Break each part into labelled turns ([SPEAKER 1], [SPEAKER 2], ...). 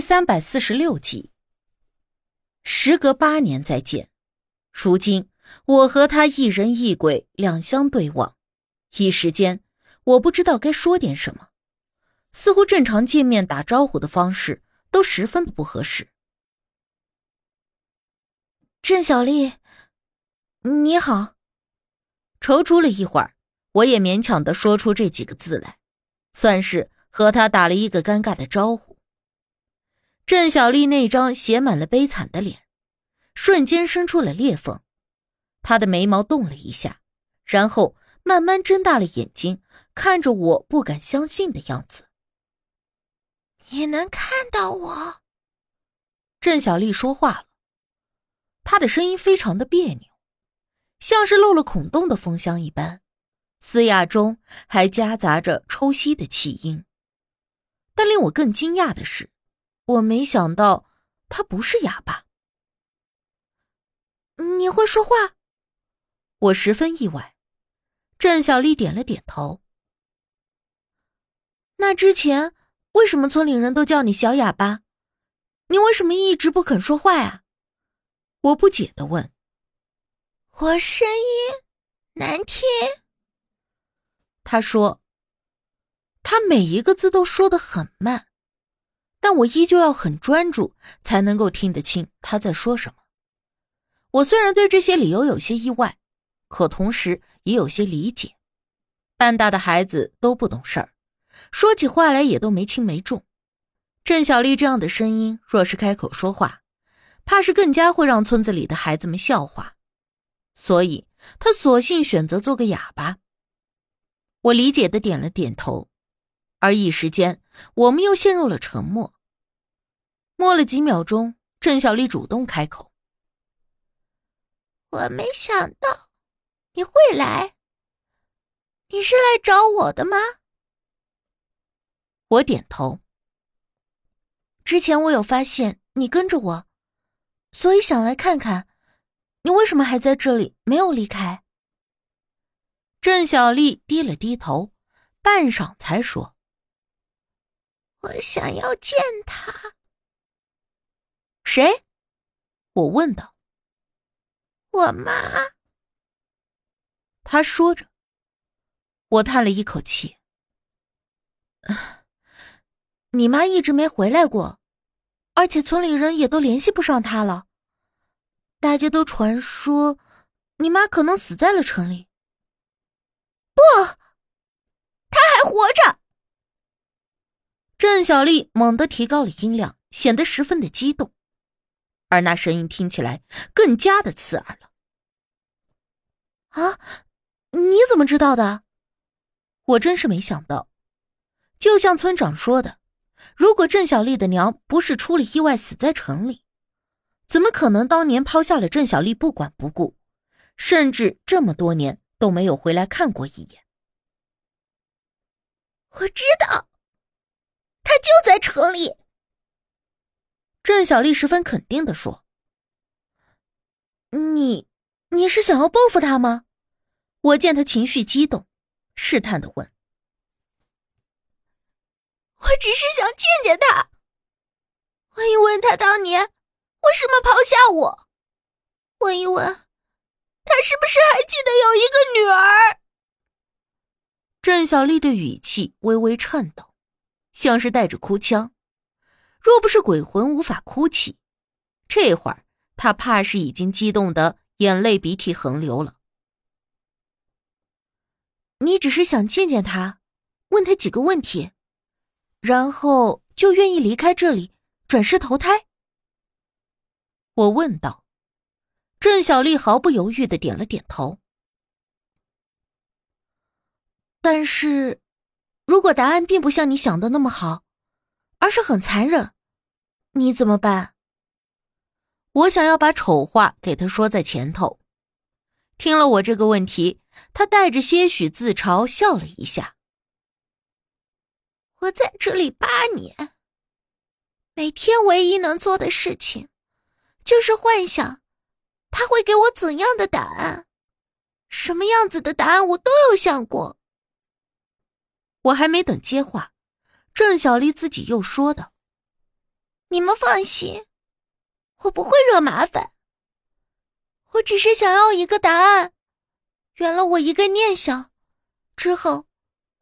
[SPEAKER 1] 三百四十六集。时隔八年再见，如今我和他一人一鬼两相对望，一时间我不知道该说点什么，似乎正常见面打招呼的方式都十分的不合适。
[SPEAKER 2] 郑小丽，你好。
[SPEAKER 1] 踌躇了一会儿，我也勉强的说出这几个字来，算是和他打了一个尴尬的招呼。郑小丽那张写满了悲惨的脸，瞬间生出了裂缝，她的眉毛动了一下，然后慢慢睁大了眼睛，看着我不敢相信的样子。
[SPEAKER 2] 你能看到我？
[SPEAKER 1] 郑小丽说话了，她的声音非常的别扭，像是漏了孔洞的风箱一般，嘶哑中还夹杂着抽吸的气音。但令我更惊讶的是。我没想到他不是哑巴。
[SPEAKER 2] 你会说话？
[SPEAKER 1] 我十分意外。郑小丽点了点头。
[SPEAKER 2] 那之前为什么村里人都叫你小哑巴？你为什么一直不肯说话啊？
[SPEAKER 1] 我不解的问。
[SPEAKER 2] 我声音难听。
[SPEAKER 1] 他说，他每一个字都说的很慢。但我依旧要很专注，才能够听得清他在说什么。我虽然对这些理由有些意外，可同时也有些理解。半大的孩子都不懂事儿，说起话来也都没轻没重。郑小丽这样的声音，若是开口说话，怕是更加会让村子里的孩子们笑话。所以，她索性选择做个哑巴。我理解的点了点头。而一时间，我们又陷入了沉默。默了几秒钟，郑小丽主动开口：“
[SPEAKER 2] 我没想到你会来，你是来找我的吗？”
[SPEAKER 1] 我点头。
[SPEAKER 2] 之前我有发现你跟着我，所以想来看看，你为什么还在这里没有离开。
[SPEAKER 1] 郑小丽低了低头，半晌才说。
[SPEAKER 2] 我想要见他。
[SPEAKER 1] 谁？我问道。
[SPEAKER 2] 我妈。
[SPEAKER 1] 他说着，我叹了一口气。
[SPEAKER 2] 你妈一直没回来过，而且村里人也都联系不上她了。大家都传说，你妈可能死在了城里。不，她还活着。
[SPEAKER 1] 郑小丽猛地提高了音量，显得十分的激动，而那声音听起来更加的刺耳了。
[SPEAKER 2] 啊，你怎么知道的？
[SPEAKER 1] 我真是没想到，就像村长说的，如果郑小丽的娘不是出了意外死在城里，怎么可能当年抛下了郑小丽不管不顾，甚至这么多年都没有回来看过一眼？
[SPEAKER 2] 我知道。他就在城里。
[SPEAKER 1] 郑小丽十分肯定的说：“
[SPEAKER 2] 你，你是想要报复他吗？”
[SPEAKER 1] 我见他情绪激动，试探的问：“
[SPEAKER 2] 我只是想见见他，问一问他当年为什么抛下我，问一问他是不是还记得有一个女儿。”
[SPEAKER 1] 郑小丽的语气微微颤抖。像是带着哭腔，若不是鬼魂无法哭泣，这会儿他怕是已经激动的眼泪鼻涕横流了。
[SPEAKER 2] 你只是想见见他，问他几个问题，然后就愿意离开这里，转世投胎？
[SPEAKER 1] 我问道。郑小丽毫不犹豫的点了点头。
[SPEAKER 2] 但是。如果答案并不像你想的那么好，而是很残忍，你怎么办？
[SPEAKER 1] 我想要把丑话给他说在前头。听了我这个问题，他带着些许自嘲笑了一下。
[SPEAKER 2] 我在这里八年，每天唯一能做的事情，就是幻想他会给我怎样的答案，什么样子的答案我都有想过。
[SPEAKER 1] 我还没等接话，郑小丽自己又说道：“
[SPEAKER 2] 你们放心，我不会惹麻烦。我只是想要一个答案，圆了我一个念想，之后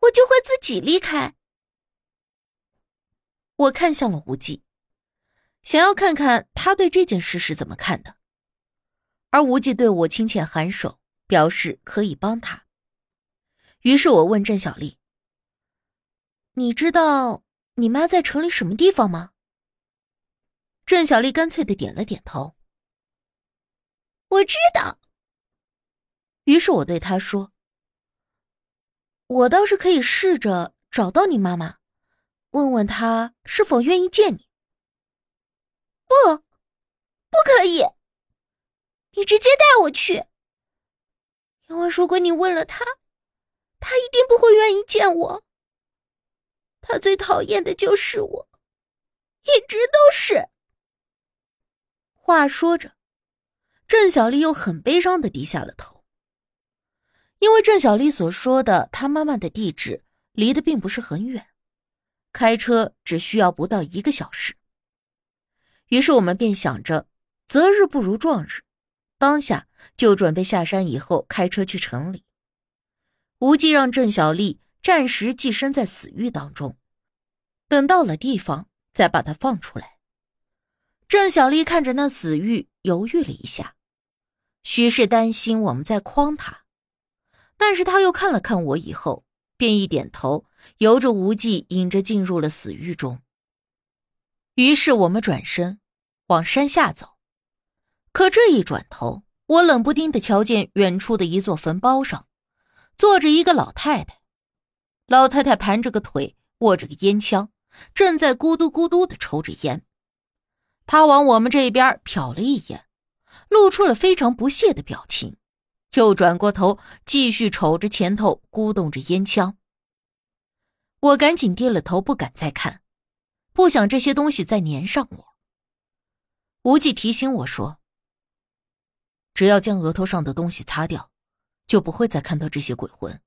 [SPEAKER 2] 我就会自己离开。
[SPEAKER 1] 我看向了无忌，想要看看他对这件事是怎么看的。而无忌对我亲切颔首，表示可以帮他。于是我问郑小丽：“你知道你妈在城里什么地方吗？”郑小丽干脆的点了点头。
[SPEAKER 2] 我知道。
[SPEAKER 1] 于是我对她说：“我倒是可以试着找到你妈妈，问问她是否愿意见你。”
[SPEAKER 2] 不，不可以。你直接带我去，因为如果你问了他，他一定不会愿意见我。他最讨厌的就是我，一直都是。
[SPEAKER 1] 话说着，郑小丽又很悲伤的低下了头，因为郑小丽所说的她妈妈的地址离得并不是很远，开车只需要不到一个小时。于是我们便想着，择日不如撞日。当下就准备下山，以后开车去城里。无忌让郑小丽暂时寄身在死狱当中，等到了地方再把她放出来。郑小丽看着那死狱，犹豫了一下，许是担心我们在诓她，但是她又看了看我，以后便一点头，由着无忌引着进入了死狱中。于是我们转身往山下走。可这一转头，我冷不丁的瞧见远处的一座坟包上，坐着一个老太太。老太太盘着个腿，握着个烟枪，正在咕嘟咕嘟的抽着烟。她往我们这边瞟了一眼，露出了非常不屑的表情，又转过头继续瞅着前头，咕动着烟枪。我赶紧低了头，不敢再看，不想这些东西再粘上我。无忌提醒我说。只要将额头上的东西擦掉，就不会再看到这些鬼魂。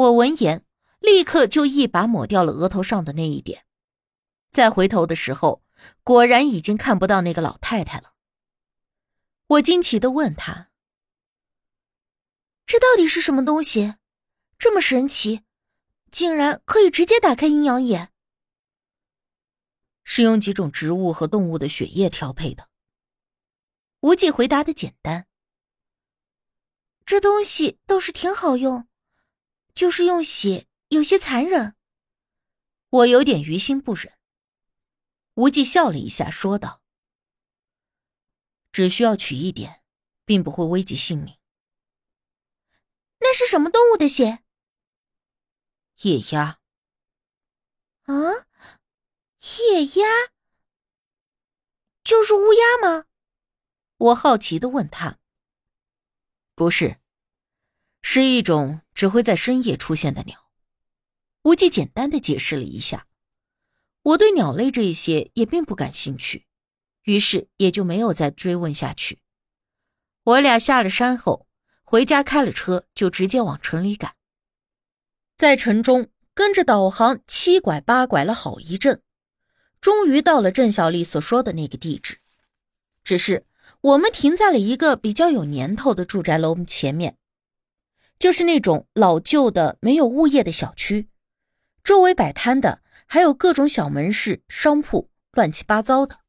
[SPEAKER 1] 我闻言，立刻就一把抹掉了额头上的那一点。再回头的时候，果然已经看不到那个老太太了。我惊奇的问他：“
[SPEAKER 2] 这到底是什么东西？这么神奇，竟然可以直接打开阴阳眼？
[SPEAKER 1] 是用几种植物和动物的血液调配的。”无忌回答的简单，
[SPEAKER 2] 这东西倒是挺好用，就是用血有些残忍。
[SPEAKER 1] 我有点于心不忍。无忌笑了一下，说道：“只需要取一点，并不会危及性命。”
[SPEAKER 2] 那是什么动物的血？
[SPEAKER 1] 夜鸦。
[SPEAKER 2] 啊，夜鸦，就是乌鸦吗？
[SPEAKER 1] 我好奇的问他：“不是，是一种只会在深夜出现的鸟。”无忌简单的解释了一下。我对鸟类这些也并不感兴趣，于是也就没有再追问下去。我俩下了山后，回家开了车，就直接往城里赶。在城中跟着导航七拐八拐了好一阵，终于到了郑小丽所说的那个地址，只是。我们停在了一个比较有年头的住宅楼前面，就是那种老旧的、没有物业的小区，周围摆摊的还有各种小门市、商铺，乱七八糟的。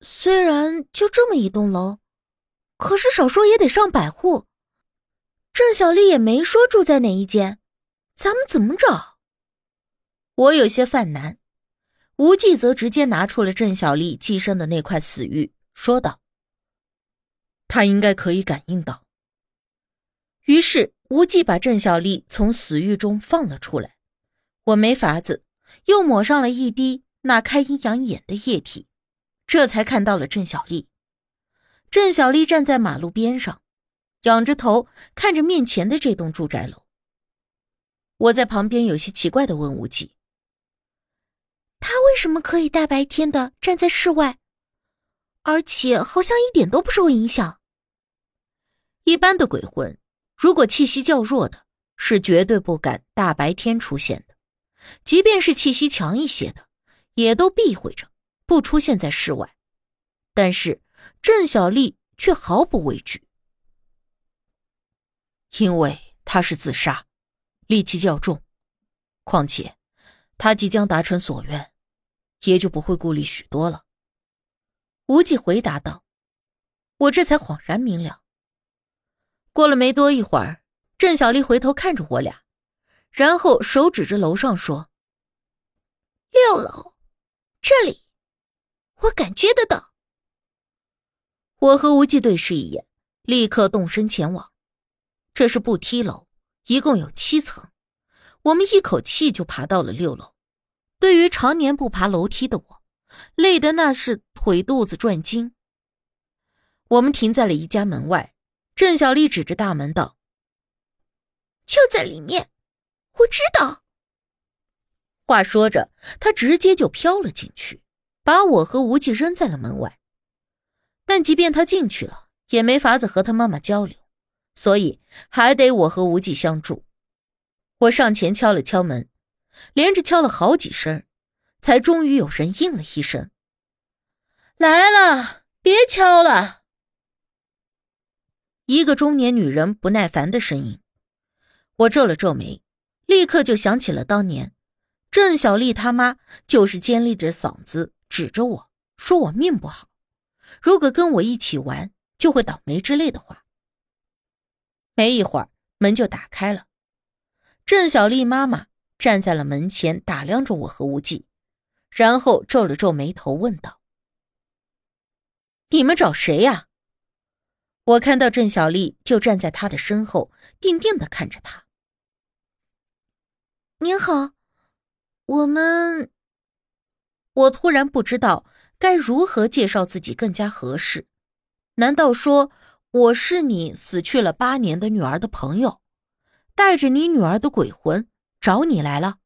[SPEAKER 2] 虽然就这么一栋楼，可是少说也得上百户。郑小丽也没说住在哪一间，咱们怎么找？
[SPEAKER 1] 我有些犯难。无忌则直接拿出了郑小丽寄生的那块死玉，说道：“他应该可以感应到。”于是无忌把郑小丽从死狱中放了出来。我没法子，又抹上了一滴那开阴阳眼的液体，这才看到了郑小丽。郑小丽站在马路边上，仰着头看着面前的这栋住宅楼。我在旁边有些奇怪的问无忌。
[SPEAKER 2] 他为什么可以大白天的站在室外，而且好像一点都不受影响？
[SPEAKER 1] 一般的鬼魂，如果气息较弱的，是绝对不敢大白天出现的，即便是气息强一些的，也都避讳着不出现在室外。但是郑小丽却毫不畏惧，因为她是自杀，戾气较重，况且她即将达成所愿，也就不会顾虑许多了。无忌回答道：“我这才恍然明了。”过了没多一会儿，郑小丽回头看着我俩，然后手指着楼上说：“
[SPEAKER 2] 六楼，这里，我感觉得到。”
[SPEAKER 1] 我和无忌对视一眼，立刻动身前往。这是步梯楼，一共有七层，我们一口气就爬到了六楼。对于常年不爬楼梯的我，累得那是腿肚子转筋。我们停在了一家门外。郑小丽指着大门道：“
[SPEAKER 2] 就在里面，我知道。”
[SPEAKER 1] 话说着，她直接就飘了进去，把我和无忌扔在了门外。但即便她进去了，也没法子和她妈妈交流，所以还得我和无忌相助。我上前敲了敲门，连着敲了好几声，才终于有人应了一声：“来了，别敲了。”一个中年女人不耐烦的声音，我皱了皱眉，立刻就想起了当年郑小丽他妈就是尖利着嗓子指着我说我命不好，如果跟我一起玩就会倒霉之类的话。没一会儿，门就打开了，郑小丽妈妈站在了门前打量着我和无忌，然后皱了皱眉头问道：“你们找谁呀？”我看到郑小丽就站在他的身后，定定的看着他。
[SPEAKER 2] 您好，我们……
[SPEAKER 1] 我突然不知道该如何介绍自己更加合适。难道说我是你死去了八年的女儿的朋友，带着你女儿的鬼魂找你来了？